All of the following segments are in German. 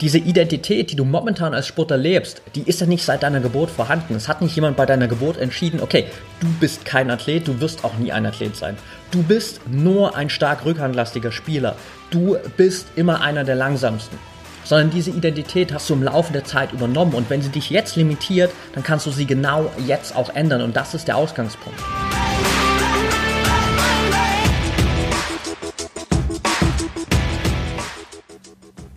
diese Identität, die du momentan als Sportler lebst, die ist ja nicht seit deiner Geburt vorhanden. Es hat nicht jemand bei deiner Geburt entschieden, okay, du bist kein Athlet, du wirst auch nie ein Athlet sein. Du bist nur ein stark rückhandlastiger Spieler. Du bist immer einer der langsamsten. Sondern diese Identität hast du im Laufe der Zeit übernommen und wenn sie dich jetzt limitiert, dann kannst du sie genau jetzt auch ändern und das ist der Ausgangspunkt.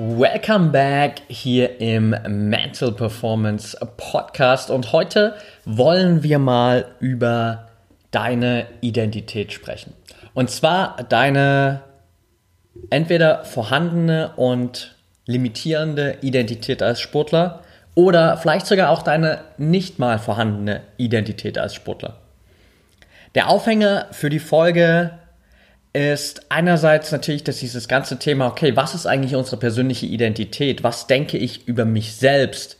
Welcome back hier im Mental Performance Podcast und heute wollen wir mal über deine Identität sprechen. Und zwar deine entweder vorhandene und limitierende Identität als Sportler oder vielleicht sogar auch deine nicht mal vorhandene Identität als Sportler. Der Aufhänger für die Folge ist einerseits natürlich, dass dieses ganze Thema, okay, was ist eigentlich unsere persönliche Identität? Was denke ich über mich selbst?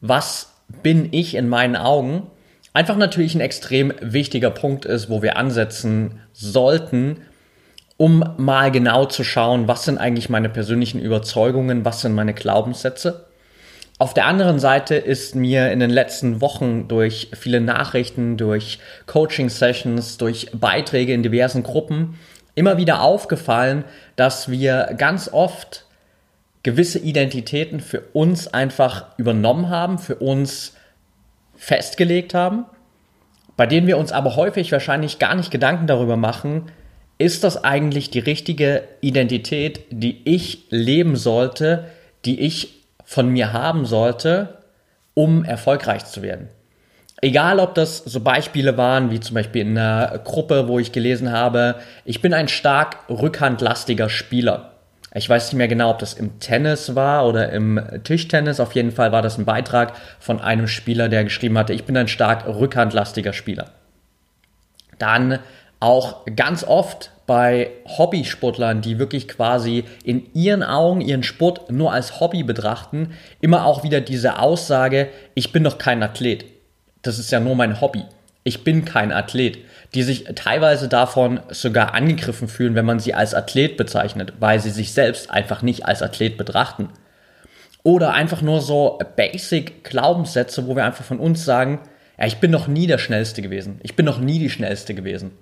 Was bin ich in meinen Augen? Einfach natürlich ein extrem wichtiger Punkt ist, wo wir ansetzen sollten, um mal genau zu schauen, was sind eigentlich meine persönlichen Überzeugungen, was sind meine Glaubenssätze. Auf der anderen Seite ist mir in den letzten Wochen durch viele Nachrichten, durch Coaching-Sessions, durch Beiträge in diversen Gruppen immer wieder aufgefallen, dass wir ganz oft gewisse Identitäten für uns einfach übernommen haben, für uns festgelegt haben, bei denen wir uns aber häufig wahrscheinlich gar nicht Gedanken darüber machen, ist das eigentlich die richtige Identität, die ich leben sollte, die ich von mir haben sollte, um erfolgreich zu werden. Egal, ob das so Beispiele waren, wie zum Beispiel in einer Gruppe, wo ich gelesen habe, ich bin ein stark rückhandlastiger Spieler. Ich weiß nicht mehr genau, ob das im Tennis war oder im Tischtennis. Auf jeden Fall war das ein Beitrag von einem Spieler, der geschrieben hatte, ich bin ein stark rückhandlastiger Spieler. Dann auch ganz oft bei Hobbysportlern, die wirklich quasi in ihren Augen ihren Sport nur als Hobby betrachten, immer auch wieder diese Aussage, ich bin doch kein Athlet. Das ist ja nur mein Hobby. Ich bin kein Athlet, die sich teilweise davon sogar angegriffen fühlen, wenn man sie als Athlet bezeichnet, weil sie sich selbst einfach nicht als Athlet betrachten. Oder einfach nur so basic Glaubenssätze, wo wir einfach von uns sagen, ja, ich bin noch nie der Schnellste gewesen. Ich bin noch nie die Schnellste gewesen.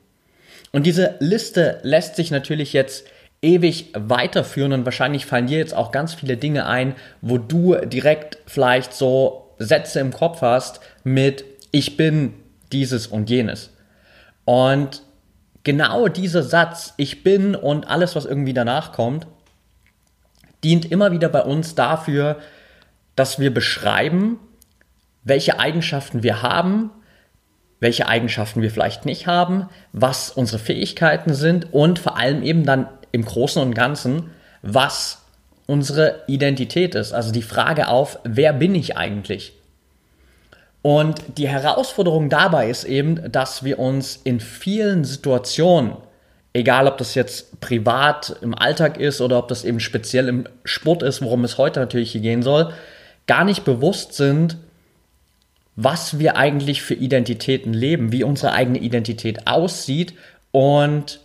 Und diese Liste lässt sich natürlich jetzt ewig weiterführen und wahrscheinlich fallen dir jetzt auch ganz viele Dinge ein, wo du direkt vielleicht so Sätze im Kopf hast mit ich bin dieses und jenes. Und genau dieser Satz, ich bin und alles, was irgendwie danach kommt, dient immer wieder bei uns dafür, dass wir beschreiben, welche Eigenschaften wir haben, welche Eigenschaften wir vielleicht nicht haben, was unsere Fähigkeiten sind und vor allem eben dann im Großen und Ganzen, was unsere Identität ist. Also die Frage auf, wer bin ich eigentlich? Und die Herausforderung dabei ist eben, dass wir uns in vielen Situationen, egal ob das jetzt privat im Alltag ist oder ob das eben speziell im Sport ist, worum es heute natürlich hier gehen soll, gar nicht bewusst sind, was wir eigentlich für Identitäten leben, wie unsere eigene Identität aussieht und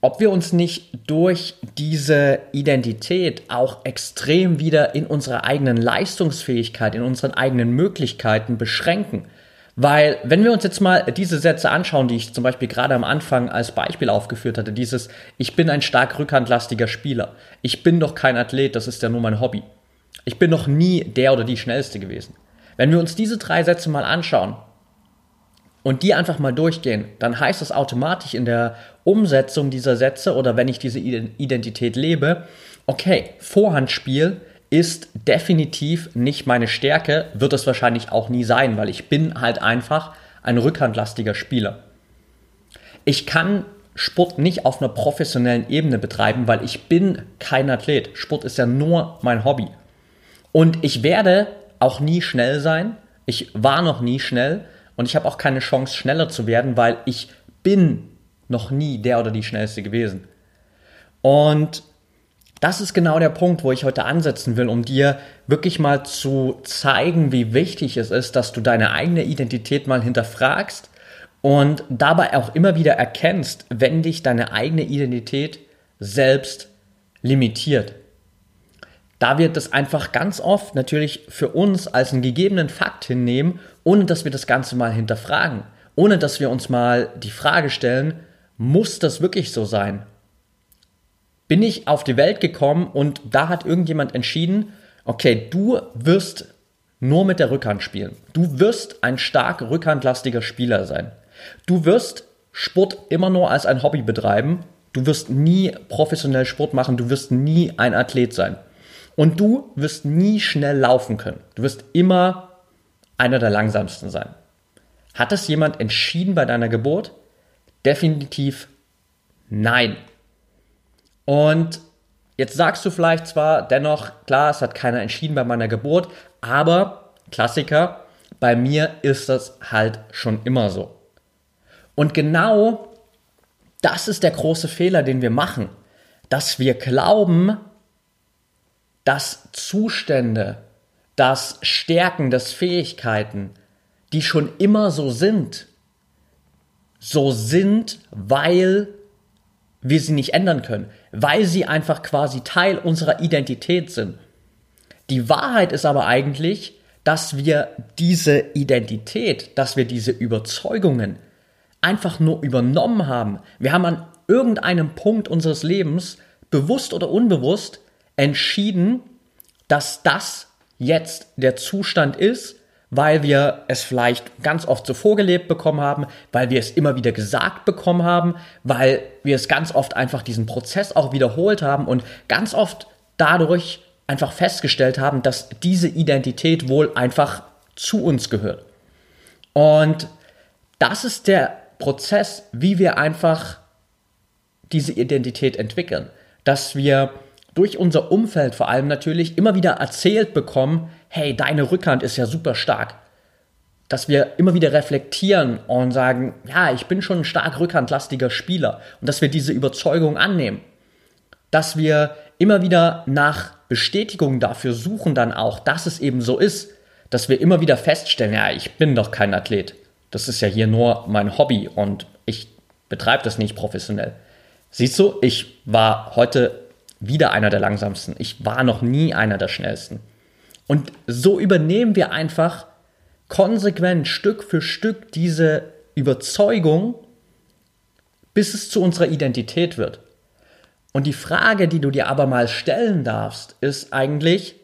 ob wir uns nicht durch diese Identität auch extrem wieder in unserer eigenen Leistungsfähigkeit, in unseren eigenen Möglichkeiten beschränken. Weil, wenn wir uns jetzt mal diese Sätze anschauen, die ich zum Beispiel gerade am Anfang als Beispiel aufgeführt hatte, dieses Ich bin ein stark rückhandlastiger Spieler, ich bin doch kein Athlet, das ist ja nur mein Hobby. Ich bin noch nie der oder die Schnellste gewesen. Wenn wir uns diese drei Sätze mal anschauen und die einfach mal durchgehen, dann heißt das automatisch in der Umsetzung dieser Sätze oder wenn ich diese Identität lebe, okay, Vorhandspiel ist definitiv nicht meine Stärke, wird es wahrscheinlich auch nie sein, weil ich bin halt einfach ein rückhandlastiger Spieler. Ich kann Sport nicht auf einer professionellen Ebene betreiben, weil ich bin kein Athlet. Sport ist ja nur mein Hobby. Und ich werde auch nie schnell sein. Ich war noch nie schnell und ich habe auch keine Chance, schneller zu werden, weil ich bin noch nie der oder die schnellste gewesen. Und das ist genau der Punkt, wo ich heute ansetzen will, um dir wirklich mal zu zeigen, wie wichtig es ist, dass du deine eigene Identität mal hinterfragst und dabei auch immer wieder erkennst, wenn dich deine eigene Identität selbst limitiert. Da wir das einfach ganz oft natürlich für uns als einen gegebenen Fakt hinnehmen, ohne dass wir das Ganze mal hinterfragen, ohne dass wir uns mal die Frage stellen, muss das wirklich so sein? Bin ich auf die Welt gekommen und da hat irgendjemand entschieden, okay, du wirst nur mit der Rückhand spielen. Du wirst ein stark rückhandlastiger Spieler sein. Du wirst Sport immer nur als ein Hobby betreiben. Du wirst nie professionell Sport machen. Du wirst nie ein Athlet sein. Und du wirst nie schnell laufen können. Du wirst immer einer der langsamsten sein. Hat das jemand entschieden bei deiner Geburt? Definitiv nein. Und jetzt sagst du vielleicht zwar dennoch, klar, es hat keiner entschieden bei meiner Geburt, aber Klassiker, bei mir ist das halt schon immer so. Und genau das ist der große Fehler, den wir machen, dass wir glauben, dass Zustände, dass Stärken, dass Fähigkeiten, die schon immer so sind, so sind, weil wir sie nicht ändern können, weil sie einfach quasi Teil unserer Identität sind. Die Wahrheit ist aber eigentlich, dass wir diese Identität, dass wir diese Überzeugungen einfach nur übernommen haben. Wir haben an irgendeinem Punkt unseres Lebens, bewusst oder unbewusst, entschieden, dass das jetzt der Zustand ist, weil wir es vielleicht ganz oft so vorgelebt bekommen haben, weil wir es immer wieder gesagt bekommen haben, weil wir es ganz oft einfach diesen Prozess auch wiederholt haben und ganz oft dadurch einfach festgestellt haben, dass diese Identität wohl einfach zu uns gehört. Und das ist der Prozess, wie wir einfach diese Identität entwickeln, dass wir durch unser Umfeld vor allem natürlich immer wieder erzählt bekommen, hey, deine Rückhand ist ja super stark. Dass wir immer wieder reflektieren und sagen, ja, ich bin schon ein stark rückhandlastiger Spieler und dass wir diese Überzeugung annehmen. Dass wir immer wieder nach Bestätigung dafür suchen dann auch, dass es eben so ist, dass wir immer wieder feststellen, ja, ich bin doch kein Athlet. Das ist ja hier nur mein Hobby und ich betreibe das nicht professionell. Siehst du, ich war heute wieder einer der langsamsten. Ich war noch nie einer der schnellsten. Und so übernehmen wir einfach konsequent Stück für Stück diese Überzeugung, bis es zu unserer Identität wird. Und die Frage, die du dir aber mal stellen darfst, ist eigentlich,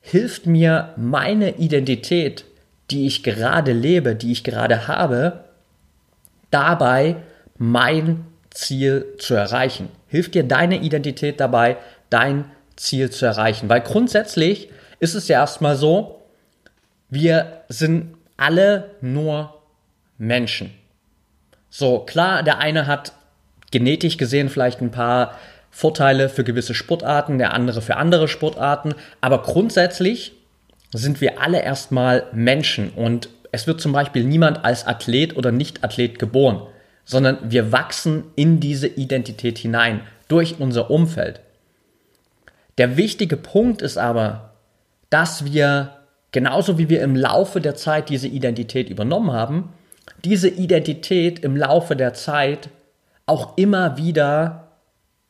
hilft mir meine Identität, die ich gerade lebe, die ich gerade habe, dabei mein Ziel zu erreichen? Hilft dir deine Identität dabei, dein Ziel zu erreichen? Weil grundsätzlich ist es ja erstmal so, wir sind alle nur Menschen. So, klar, der eine hat genetisch gesehen vielleicht ein paar Vorteile für gewisse Sportarten, der andere für andere Sportarten, aber grundsätzlich sind wir alle erstmal Menschen und es wird zum Beispiel niemand als Athlet oder Nicht-Athlet geboren sondern wir wachsen in diese Identität hinein durch unser Umfeld. Der wichtige Punkt ist aber, dass wir, genauso wie wir im Laufe der Zeit diese Identität übernommen haben, diese Identität im Laufe der Zeit auch immer wieder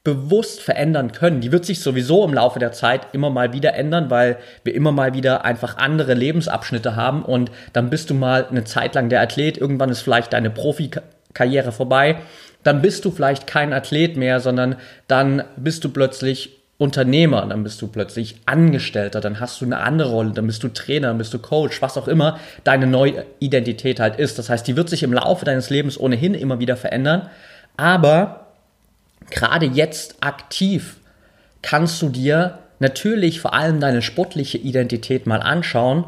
bewusst verändern können. Die wird sich sowieso im Laufe der Zeit immer mal wieder ändern, weil wir immer mal wieder einfach andere Lebensabschnitte haben und dann bist du mal eine Zeit lang der Athlet, irgendwann ist vielleicht deine Profi Karriere vorbei, dann bist du vielleicht kein Athlet mehr, sondern dann bist du plötzlich Unternehmer, dann bist du plötzlich Angestellter, dann hast du eine andere Rolle, dann bist du Trainer, dann bist du Coach, was auch immer deine neue Identität halt ist. Das heißt, die wird sich im Laufe deines Lebens ohnehin immer wieder verändern, aber gerade jetzt aktiv kannst du dir natürlich vor allem deine sportliche Identität mal anschauen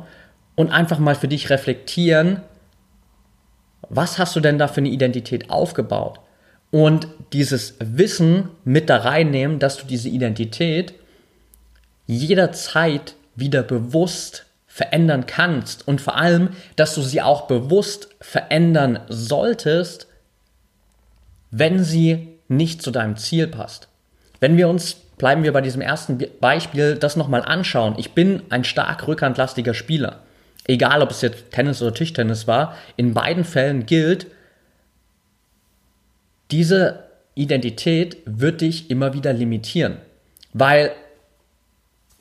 und einfach mal für dich reflektieren, was hast du denn da für eine Identität aufgebaut? und dieses Wissen mit da reinnehmen, dass du diese Identität jederzeit wieder bewusst verändern kannst und vor allem, dass du sie auch bewusst verändern solltest, wenn sie nicht zu deinem Ziel passt. Wenn wir uns, bleiben wir bei diesem ersten Beispiel, das nochmal anschauen. Ich bin ein stark rückhandlastiger Spieler. Egal, ob es jetzt Tennis oder Tischtennis war, in beiden Fällen gilt, diese Identität wird dich immer wieder limitieren. Weil,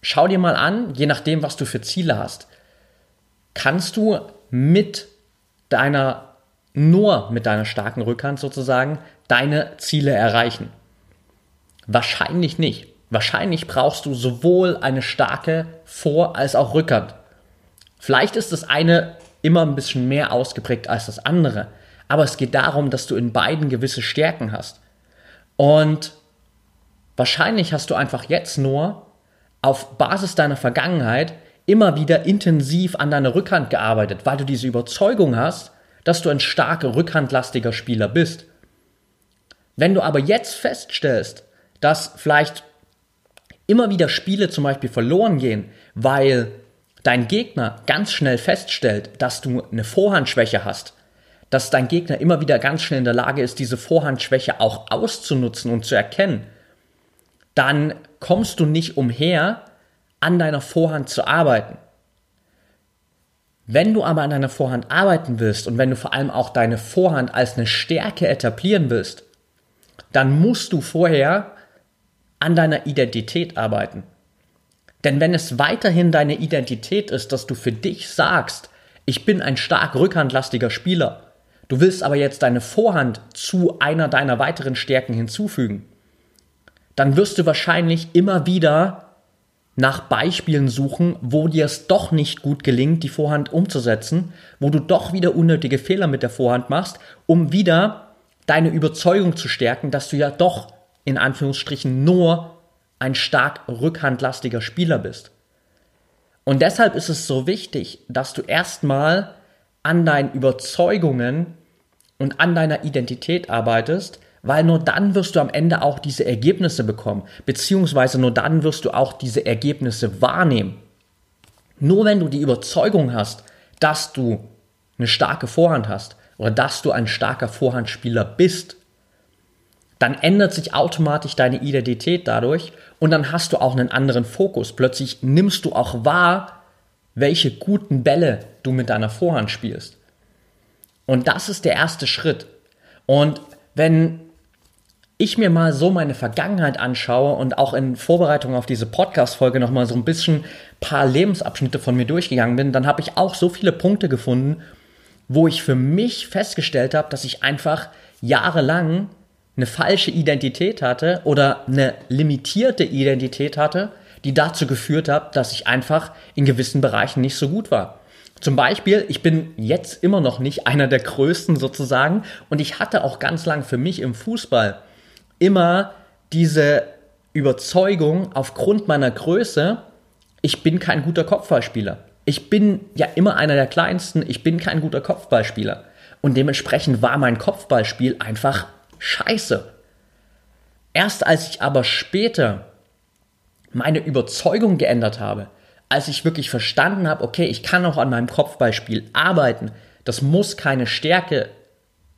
schau dir mal an, je nachdem, was du für Ziele hast, kannst du mit deiner, nur mit deiner starken Rückhand sozusagen, deine Ziele erreichen. Wahrscheinlich nicht. Wahrscheinlich brauchst du sowohl eine starke Vor- als auch Rückhand. Vielleicht ist das eine immer ein bisschen mehr ausgeprägt als das andere, aber es geht darum, dass du in beiden gewisse Stärken hast. Und wahrscheinlich hast du einfach jetzt nur auf Basis deiner Vergangenheit immer wieder intensiv an deiner Rückhand gearbeitet, weil du diese Überzeugung hast, dass du ein starker rückhandlastiger Spieler bist. Wenn du aber jetzt feststellst, dass vielleicht immer wieder Spiele zum Beispiel verloren gehen, weil dein Gegner ganz schnell feststellt, dass du eine Vorhandschwäche hast, dass dein Gegner immer wieder ganz schnell in der Lage ist, diese Vorhandschwäche auch auszunutzen und zu erkennen, dann kommst du nicht umher, an deiner Vorhand zu arbeiten. Wenn du aber an deiner Vorhand arbeiten willst und wenn du vor allem auch deine Vorhand als eine Stärke etablieren willst, dann musst du vorher an deiner Identität arbeiten. Denn wenn es weiterhin deine Identität ist, dass du für dich sagst, ich bin ein stark rückhandlastiger Spieler, du willst aber jetzt deine Vorhand zu einer deiner weiteren Stärken hinzufügen, dann wirst du wahrscheinlich immer wieder nach Beispielen suchen, wo dir es doch nicht gut gelingt, die Vorhand umzusetzen, wo du doch wieder unnötige Fehler mit der Vorhand machst, um wieder deine Überzeugung zu stärken, dass du ja doch in Anführungsstrichen nur ein stark rückhandlastiger Spieler bist. Und deshalb ist es so wichtig, dass du erstmal an deinen Überzeugungen und an deiner Identität arbeitest, weil nur dann wirst du am Ende auch diese Ergebnisse bekommen, beziehungsweise nur dann wirst du auch diese Ergebnisse wahrnehmen. Nur wenn du die Überzeugung hast, dass du eine starke Vorhand hast oder dass du ein starker Vorhandspieler bist, dann ändert sich automatisch deine Identität dadurch und dann hast du auch einen anderen Fokus. Plötzlich nimmst du auch wahr, welche guten Bälle du mit deiner Vorhand spielst. Und das ist der erste Schritt. Und wenn ich mir mal so meine Vergangenheit anschaue und auch in Vorbereitung auf diese Podcast-Folge nochmal so ein bisschen paar Lebensabschnitte von mir durchgegangen bin, dann habe ich auch so viele Punkte gefunden, wo ich für mich festgestellt habe, dass ich einfach jahrelang eine falsche Identität hatte oder eine limitierte Identität hatte, die dazu geführt hat, dass ich einfach in gewissen Bereichen nicht so gut war. Zum Beispiel, ich bin jetzt immer noch nicht einer der Größten sozusagen und ich hatte auch ganz lang für mich im Fußball immer diese Überzeugung aufgrund meiner Größe, ich bin kein guter Kopfballspieler. Ich bin ja immer einer der kleinsten, ich bin kein guter Kopfballspieler. Und dementsprechend war mein Kopfballspiel einfach scheiße. Erst als ich aber später meine Überzeugung geändert habe, als ich wirklich verstanden habe, okay, ich kann auch an meinem Kopfballspiel arbeiten, das muss keine Stärke,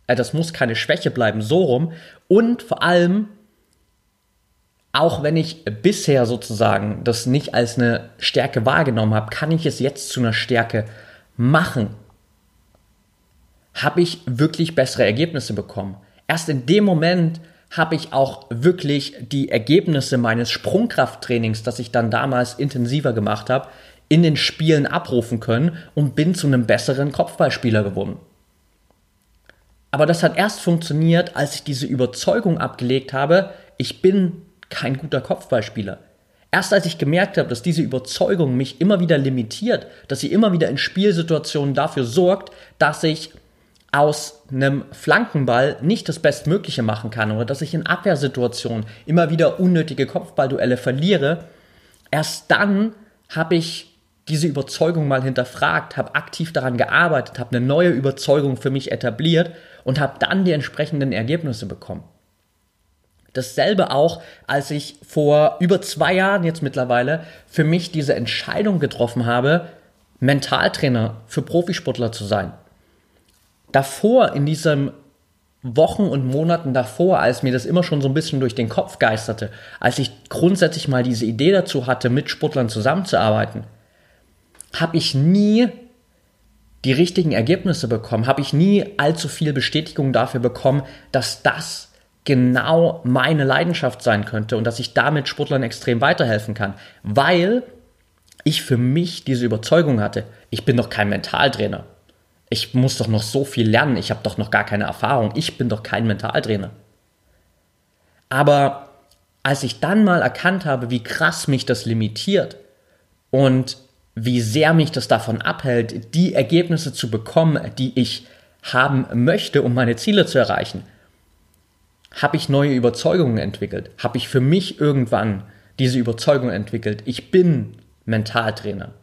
äh, das muss keine Schwäche bleiben, so rum. Und vor allem, auch wenn ich bisher sozusagen das nicht als eine Stärke wahrgenommen habe, kann ich es jetzt zu einer Stärke machen. Habe ich wirklich bessere Ergebnisse bekommen. Erst in dem Moment habe ich auch wirklich die Ergebnisse meines Sprungkrafttrainings, das ich dann damals intensiver gemacht habe, in den Spielen abrufen können und bin zu einem besseren Kopfballspieler geworden. Aber das hat erst funktioniert, als ich diese Überzeugung abgelegt habe, ich bin kein guter Kopfballspieler. Erst als ich gemerkt habe, dass diese Überzeugung mich immer wieder limitiert, dass sie immer wieder in Spielsituationen dafür sorgt, dass ich aus einem Flankenball nicht das Bestmögliche machen kann oder dass ich in Abwehrsituationen immer wieder unnötige Kopfballduelle verliere, erst dann habe ich diese Überzeugung mal hinterfragt, habe aktiv daran gearbeitet, habe eine neue Überzeugung für mich etabliert und habe dann die entsprechenden Ergebnisse bekommen. Dasselbe auch, als ich vor über zwei Jahren jetzt mittlerweile für mich diese Entscheidung getroffen habe, Mentaltrainer für Profisportler zu sein. Davor, in diesen Wochen und Monaten davor, als mir das immer schon so ein bisschen durch den Kopf geisterte, als ich grundsätzlich mal diese Idee dazu hatte, mit Sportlern zusammenzuarbeiten, habe ich nie die richtigen Ergebnisse bekommen, habe ich nie allzu viel Bestätigung dafür bekommen, dass das genau meine Leidenschaft sein könnte und dass ich damit Sportlern extrem weiterhelfen kann, weil ich für mich diese Überzeugung hatte, ich bin doch kein Mentaltrainer. Ich muss doch noch so viel lernen, ich habe doch noch gar keine Erfahrung, ich bin doch kein Mentaltrainer. Aber als ich dann mal erkannt habe, wie krass mich das limitiert und wie sehr mich das davon abhält, die Ergebnisse zu bekommen, die ich haben möchte, um meine Ziele zu erreichen, habe ich neue Überzeugungen entwickelt, habe ich für mich irgendwann diese Überzeugung entwickelt, ich bin Mentaltrainer.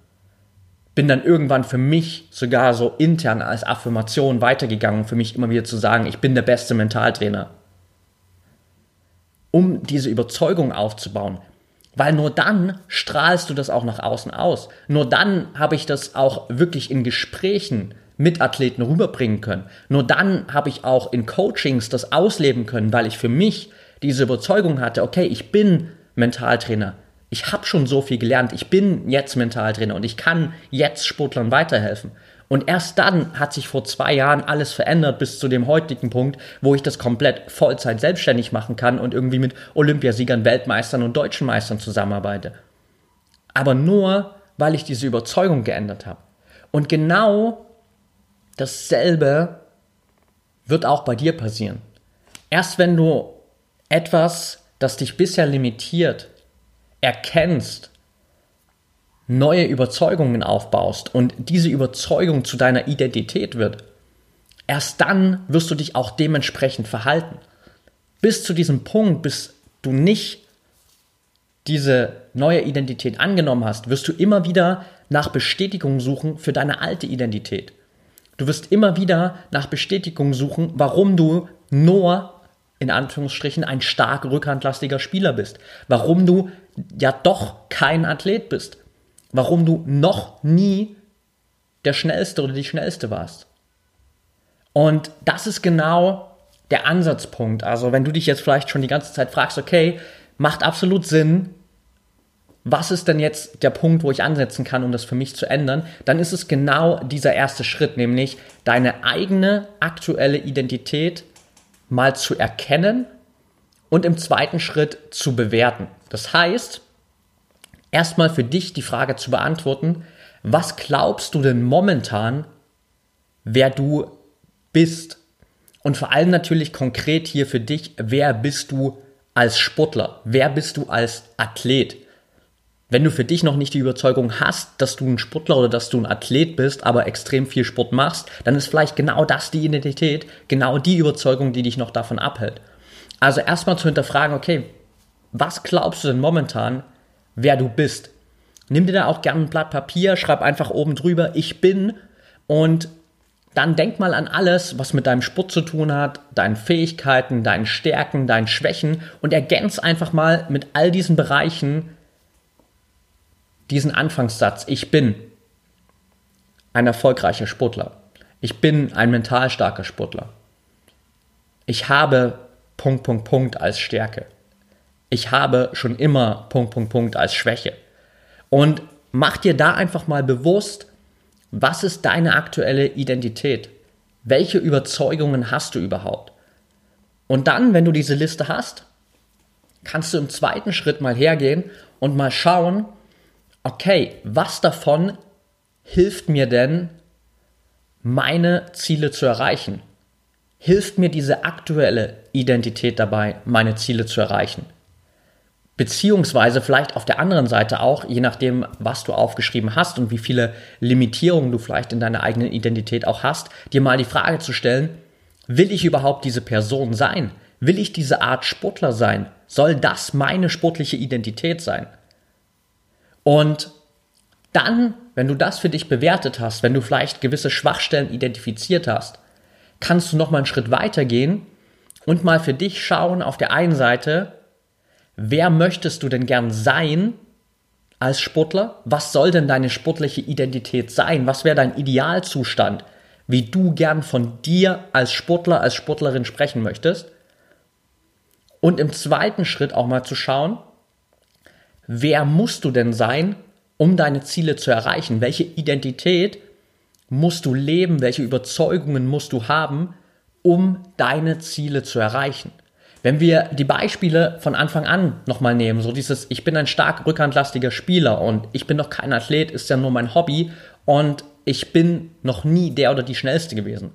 Bin dann irgendwann für mich sogar so intern als Affirmation weitergegangen, für mich immer wieder zu sagen, ich bin der beste Mentaltrainer. Um diese Überzeugung aufzubauen, weil nur dann strahlst du das auch nach außen aus. Nur dann habe ich das auch wirklich in Gesprächen mit Athleten rüberbringen können. Nur dann habe ich auch in Coachings das ausleben können, weil ich für mich diese Überzeugung hatte, okay, ich bin Mentaltrainer. Ich habe schon so viel gelernt. Ich bin jetzt Mentaltrainer und ich kann jetzt Sportlern weiterhelfen. Und erst dann hat sich vor zwei Jahren alles verändert bis zu dem heutigen Punkt, wo ich das komplett Vollzeit selbstständig machen kann und irgendwie mit Olympiasiegern, Weltmeistern und deutschen Meistern zusammenarbeite. Aber nur, weil ich diese Überzeugung geändert habe. Und genau dasselbe wird auch bei dir passieren. Erst wenn du etwas, das dich bisher limitiert, erkennst neue Überzeugungen aufbaust und diese Überzeugung zu deiner Identität wird, erst dann wirst du dich auch dementsprechend verhalten. Bis zu diesem Punkt, bis du nicht diese neue Identität angenommen hast, wirst du immer wieder nach Bestätigung suchen für deine alte Identität. Du wirst immer wieder nach Bestätigung suchen, warum du nur in Anführungsstrichen ein stark rückhandlastiger Spieler bist, warum du ja doch kein Athlet bist, warum du noch nie der Schnellste oder die Schnellste warst. Und das ist genau der Ansatzpunkt. Also wenn du dich jetzt vielleicht schon die ganze Zeit fragst, okay, macht absolut Sinn, was ist denn jetzt der Punkt, wo ich ansetzen kann, um das für mich zu ändern, dann ist es genau dieser erste Schritt, nämlich deine eigene aktuelle Identität mal zu erkennen und im zweiten Schritt zu bewerten. Das heißt, erstmal für dich die Frage zu beantworten, was glaubst du denn momentan, wer du bist? Und vor allem natürlich konkret hier für dich, wer bist du als Sportler? Wer bist du als Athlet? Wenn du für dich noch nicht die Überzeugung hast, dass du ein Sportler oder dass du ein Athlet bist, aber extrem viel Sport machst, dann ist vielleicht genau das die Identität, genau die Überzeugung, die dich noch davon abhält. Also erstmal zu hinterfragen, okay, was glaubst du denn momentan, wer du bist. Nimm dir da auch gerne ein Blatt Papier, schreib einfach oben drüber, ich bin und dann denk mal an alles, was mit deinem Sport zu tun hat, deinen Fähigkeiten, deinen Stärken, deinen Schwächen und ergänz einfach mal mit all diesen Bereichen diesen Anfangssatz, ich bin ein erfolgreicher Sportler. Ich bin ein mental starker Sportler. Ich habe Punkt, Punkt, Punkt als Stärke ich habe schon immer Punkt, Punkt, Punkt als Schwäche. Und mach dir da einfach mal bewusst, was ist deine aktuelle Identität? Welche Überzeugungen hast du überhaupt? Und dann, wenn du diese Liste hast, kannst du im zweiten Schritt mal hergehen und mal schauen, okay, was davon hilft mir denn, meine Ziele zu erreichen? Hilft mir diese aktuelle Identität dabei, meine Ziele zu erreichen? Beziehungsweise vielleicht auf der anderen Seite auch, je nachdem, was du aufgeschrieben hast und wie viele Limitierungen du vielleicht in deiner eigenen Identität auch hast, dir mal die Frage zu stellen, will ich überhaupt diese Person sein? Will ich diese Art Sportler sein? Soll das meine sportliche Identität sein? Und dann, wenn du das für dich bewertet hast, wenn du vielleicht gewisse Schwachstellen identifiziert hast, kannst du noch mal einen Schritt weiter gehen und mal für dich schauen auf der einen Seite, wer möchtest du denn gern sein als Sportler? Was soll denn deine sportliche Identität sein? Was wäre dein Idealzustand, wie du gern von dir als Sportler, als Sportlerin sprechen möchtest? Und im zweiten Schritt auch mal zu schauen, wer musst du denn sein, um deine Ziele zu erreichen? Welche Identität musst du leben? Welche Überzeugungen musst du haben, um deine Ziele zu erreichen? Wenn wir die Beispiele von Anfang an nochmal nehmen, so dieses, ich bin ein stark rückhandlastiger Spieler und ich bin noch kein Athlet, ist ja nur mein Hobby und ich bin noch nie der oder die Schnellste gewesen.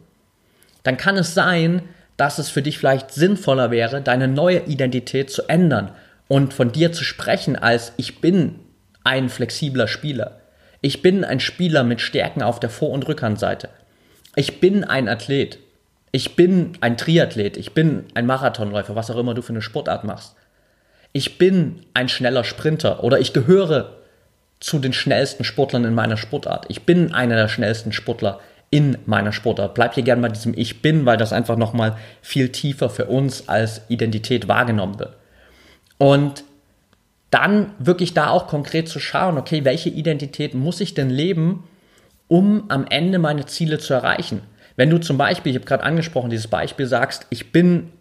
Dann kann es sein, dass es für dich vielleicht sinnvoller wäre, deine neue Identität zu ändern und von dir zu sprechen als ich bin ein flexibler Spieler. Ich bin ein Spieler mit Stärken auf der Vor- und Rückhandseite. Ich bin ein Athlet. Ich bin ein Triathlet. Ich bin ein Marathonläufer, was auch immer du für eine Sportart machst. Ich bin ein schneller Sprinter oder ich gehöre zu den schnellsten Sportlern in meiner Sportart. Ich bin einer der schnellsten Sportler in meiner Sportart. Bleib hier gerne bei diesem Ich bin, weil das einfach nochmal viel tiefer für uns als Identität wahrgenommen wird. Und dann wirklich da auch konkret zu schauen, okay, welche Identität muss ich denn leben, um am Ende meine Ziele zu erreichen? Wenn du zum Beispiel, ich habe gerade angesprochen, dieses Beispiel sagst, ich bin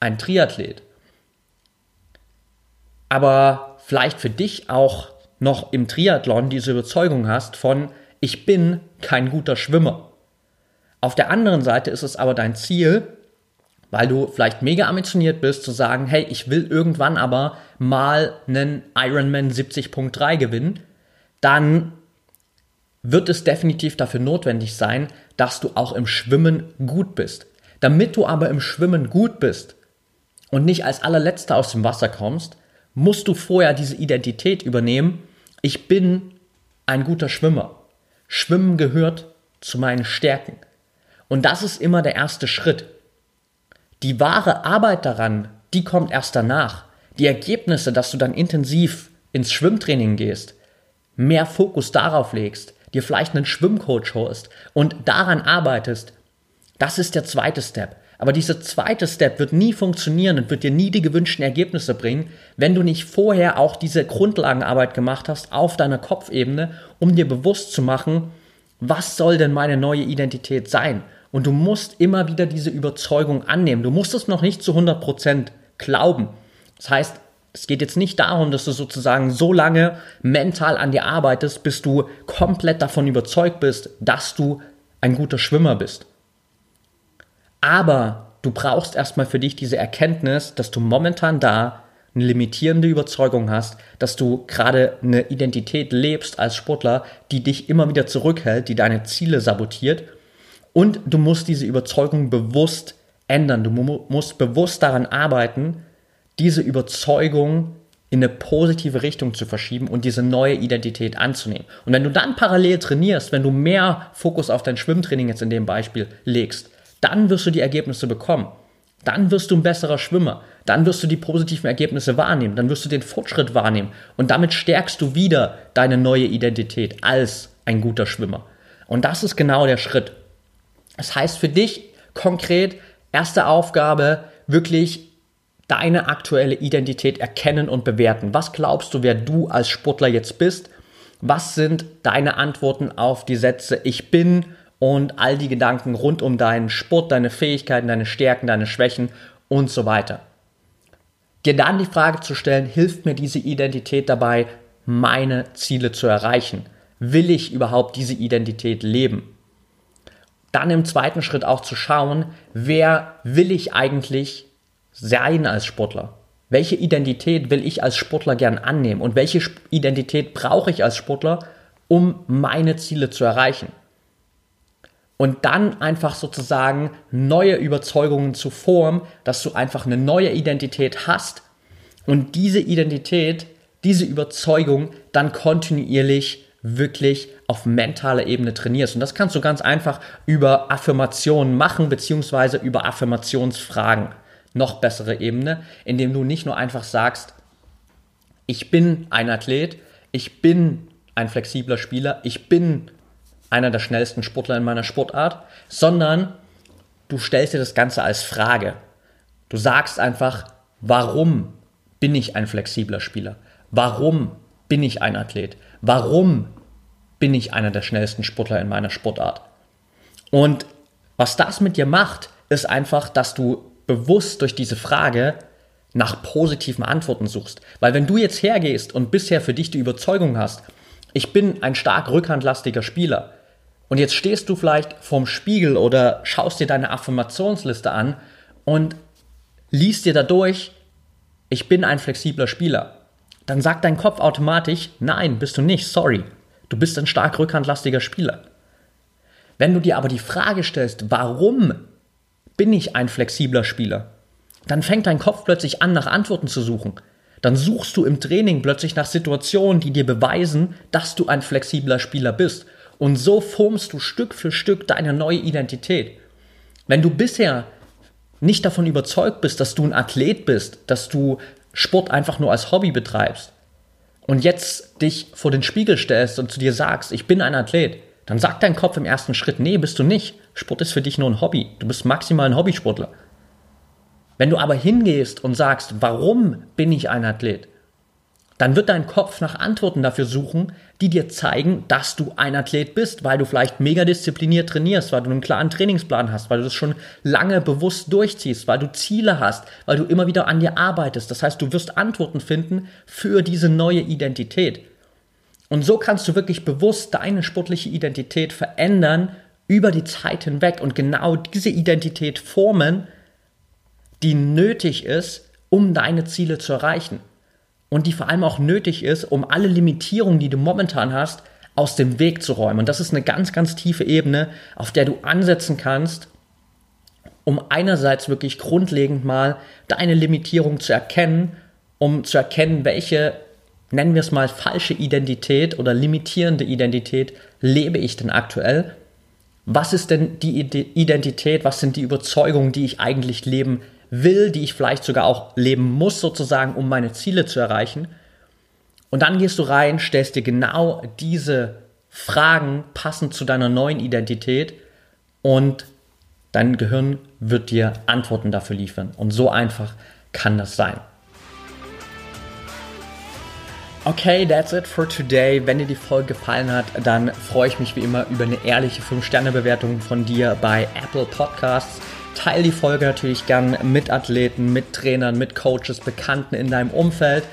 ein Triathlet, aber vielleicht für dich auch noch im Triathlon diese Überzeugung hast von, ich bin kein guter Schwimmer. Auf der anderen Seite ist es aber dein Ziel, weil du vielleicht mega ambitioniert bist, zu sagen, hey, ich will irgendwann aber mal einen Ironman 70.3 gewinnen, dann wird es definitiv dafür notwendig sein, dass du auch im Schwimmen gut bist. Damit du aber im Schwimmen gut bist und nicht als allerletzter aus dem Wasser kommst, musst du vorher diese Identität übernehmen, ich bin ein guter Schwimmer. Schwimmen gehört zu meinen Stärken. Und das ist immer der erste Schritt. Die wahre Arbeit daran, die kommt erst danach. Die Ergebnisse, dass du dann intensiv ins Schwimmtraining gehst, mehr Fokus darauf legst, dir vielleicht einen Schwimmcoach holst und daran arbeitest, das ist der zweite Step. Aber dieser zweite Step wird nie funktionieren und wird dir nie die gewünschten Ergebnisse bringen, wenn du nicht vorher auch diese Grundlagenarbeit gemacht hast auf deiner Kopfebene, um dir bewusst zu machen, was soll denn meine neue Identität sein? Und du musst immer wieder diese Überzeugung annehmen. Du musst es noch nicht zu 100% glauben. Das heißt, es geht jetzt nicht darum, dass du sozusagen so lange mental an dir arbeitest, bis du komplett davon überzeugt bist, dass du ein guter Schwimmer bist. Aber du brauchst erstmal für dich diese Erkenntnis, dass du momentan da eine limitierende Überzeugung hast, dass du gerade eine Identität lebst als Sportler, die dich immer wieder zurückhält, die deine Ziele sabotiert und du musst diese Überzeugung bewusst ändern. Du musst bewusst daran arbeiten, diese Überzeugung in eine positive Richtung zu verschieben und diese neue Identität anzunehmen. Und wenn du dann parallel trainierst, wenn du mehr Fokus auf dein Schwimmtraining jetzt in dem Beispiel legst, dann wirst du die Ergebnisse bekommen. Dann wirst du ein besserer Schwimmer. Dann wirst du die positiven Ergebnisse wahrnehmen. Dann wirst du den Fortschritt wahrnehmen. Und damit stärkst du wieder deine neue Identität als ein guter Schwimmer. Und das ist genau der Schritt. Das heißt für dich konkret, erste Aufgabe, wirklich deine aktuelle Identität erkennen und bewerten. Was glaubst du, wer du als Sportler jetzt bist? Was sind deine Antworten auf die Sätze ich bin und all die Gedanken rund um deinen Sport, deine Fähigkeiten, deine Stärken, deine Schwächen und so weiter? Dir dann die Frage zu stellen, hilft mir diese Identität dabei, meine Ziele zu erreichen? Will ich überhaupt diese Identität leben? dann im zweiten Schritt auch zu schauen, wer will ich eigentlich sein als Sportler? Welche Identität will ich als Sportler gern annehmen und welche Identität brauche ich als Sportler, um meine Ziele zu erreichen? Und dann einfach sozusagen neue Überzeugungen zu formen, dass du einfach eine neue Identität hast und diese Identität, diese Überzeugung dann kontinuierlich wirklich auf mentaler Ebene trainierst. Und das kannst du ganz einfach über Affirmationen machen, beziehungsweise über Affirmationsfragen. Noch bessere Ebene, indem du nicht nur einfach sagst, ich bin ein Athlet, ich bin ein flexibler Spieler, ich bin einer der schnellsten Sportler in meiner Sportart, sondern du stellst dir das Ganze als Frage. Du sagst einfach, warum bin ich ein flexibler Spieler? Warum bin ich ein Athlet? Warum bin ich einer der schnellsten Sportler in meiner Sportart? Und was das mit dir macht, ist einfach, dass du bewusst durch diese Frage nach positiven Antworten suchst. Weil wenn du jetzt hergehst und bisher für dich die Überzeugung hast, ich bin ein stark rückhandlastiger Spieler, und jetzt stehst du vielleicht vorm Spiegel oder schaust dir deine Affirmationsliste an und liest dir dadurch, ich bin ein flexibler Spieler. Dann sagt dein Kopf automatisch, nein, bist du nicht, sorry. Du bist ein stark rückhandlastiger Spieler. Wenn du dir aber die Frage stellst, warum bin ich ein flexibler Spieler? Dann fängt dein Kopf plötzlich an, nach Antworten zu suchen. Dann suchst du im Training plötzlich nach Situationen, die dir beweisen, dass du ein flexibler Spieler bist. Und so formst du Stück für Stück deine neue Identität. Wenn du bisher nicht davon überzeugt bist, dass du ein Athlet bist, dass du Sport einfach nur als Hobby betreibst und jetzt dich vor den Spiegel stellst und zu dir sagst, ich bin ein Athlet, dann sagt dein Kopf im ersten Schritt, nee, bist du nicht. Sport ist für dich nur ein Hobby. Du bist maximal ein Hobbysportler. Wenn du aber hingehst und sagst, warum bin ich ein Athlet? Dann wird dein Kopf nach Antworten dafür suchen, die dir zeigen, dass du ein Athlet bist, weil du vielleicht mega diszipliniert trainierst, weil du einen klaren Trainingsplan hast, weil du das schon lange bewusst durchziehst, weil du Ziele hast, weil du immer wieder an dir arbeitest. Das heißt, du wirst Antworten finden für diese neue Identität. Und so kannst du wirklich bewusst deine sportliche Identität verändern über die Zeit hinweg und genau diese Identität formen, die nötig ist, um deine Ziele zu erreichen. Und die vor allem auch nötig ist, um alle Limitierungen, die du momentan hast, aus dem Weg zu räumen. Und das ist eine ganz, ganz tiefe Ebene, auf der du ansetzen kannst, um einerseits wirklich grundlegend mal deine Limitierung zu erkennen, um zu erkennen, welche, nennen wir es mal, falsche Identität oder limitierende Identität lebe ich denn aktuell? Was ist denn die Identität, was sind die Überzeugungen, die ich eigentlich leben will, die ich vielleicht sogar auch leben muss, sozusagen, um meine Ziele zu erreichen. Und dann gehst du rein, stellst dir genau diese Fragen passend zu deiner neuen Identität und dein Gehirn wird dir Antworten dafür liefern. Und so einfach kann das sein. Okay, that's it for today. Wenn dir die Folge gefallen hat, dann freue ich mich wie immer über eine ehrliche 5-Sterne-Bewertung von dir bei Apple Podcasts. Teil die Folge natürlich gern mit Athleten, mit Trainern, mit Coaches, Bekannten in deinem Umfeld.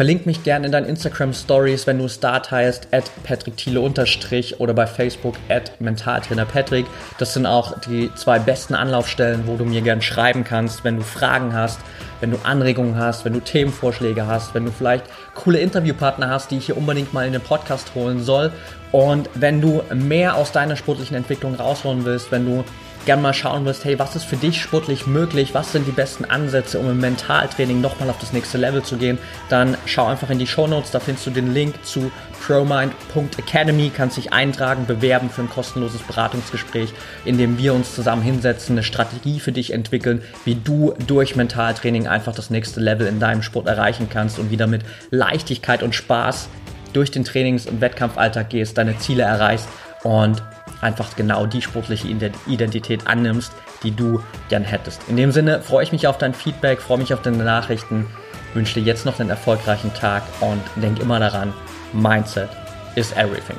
Verlink mich gerne in deinen Instagram Stories, wenn du es da teilst, at Patrick Thiele unterstrich oder bei Facebook at Mentaltrainer Patrick. Das sind auch die zwei besten Anlaufstellen, wo du mir gern schreiben kannst, wenn du Fragen hast, wenn du Anregungen hast, wenn du Themenvorschläge hast, wenn du vielleicht coole Interviewpartner hast, die ich hier unbedingt mal in den Podcast holen soll. Und wenn du mehr aus deiner sportlichen Entwicklung rausholen willst, wenn du gerne mal schauen wirst, hey, was ist für dich sportlich möglich, was sind die besten Ansätze, um im Mentaltraining nochmal auf das nächste Level zu gehen, dann schau einfach in die Show Notes, da findest du den Link zu promind.academy, kannst dich eintragen, bewerben für ein kostenloses Beratungsgespräch, in dem wir uns zusammen hinsetzen, eine Strategie für dich entwickeln, wie du durch Mentaltraining einfach das nächste Level in deinem Sport erreichen kannst und wieder mit Leichtigkeit und Spaß durch den Trainings- und Wettkampfalltag gehst, deine Ziele erreichst und einfach genau die sportliche Identität annimmst, die du gern hättest. In dem Sinne freue ich mich auf dein Feedback, freue mich auf deine Nachrichten, wünsche dir jetzt noch einen erfolgreichen Tag und denk immer daran, Mindset is everything.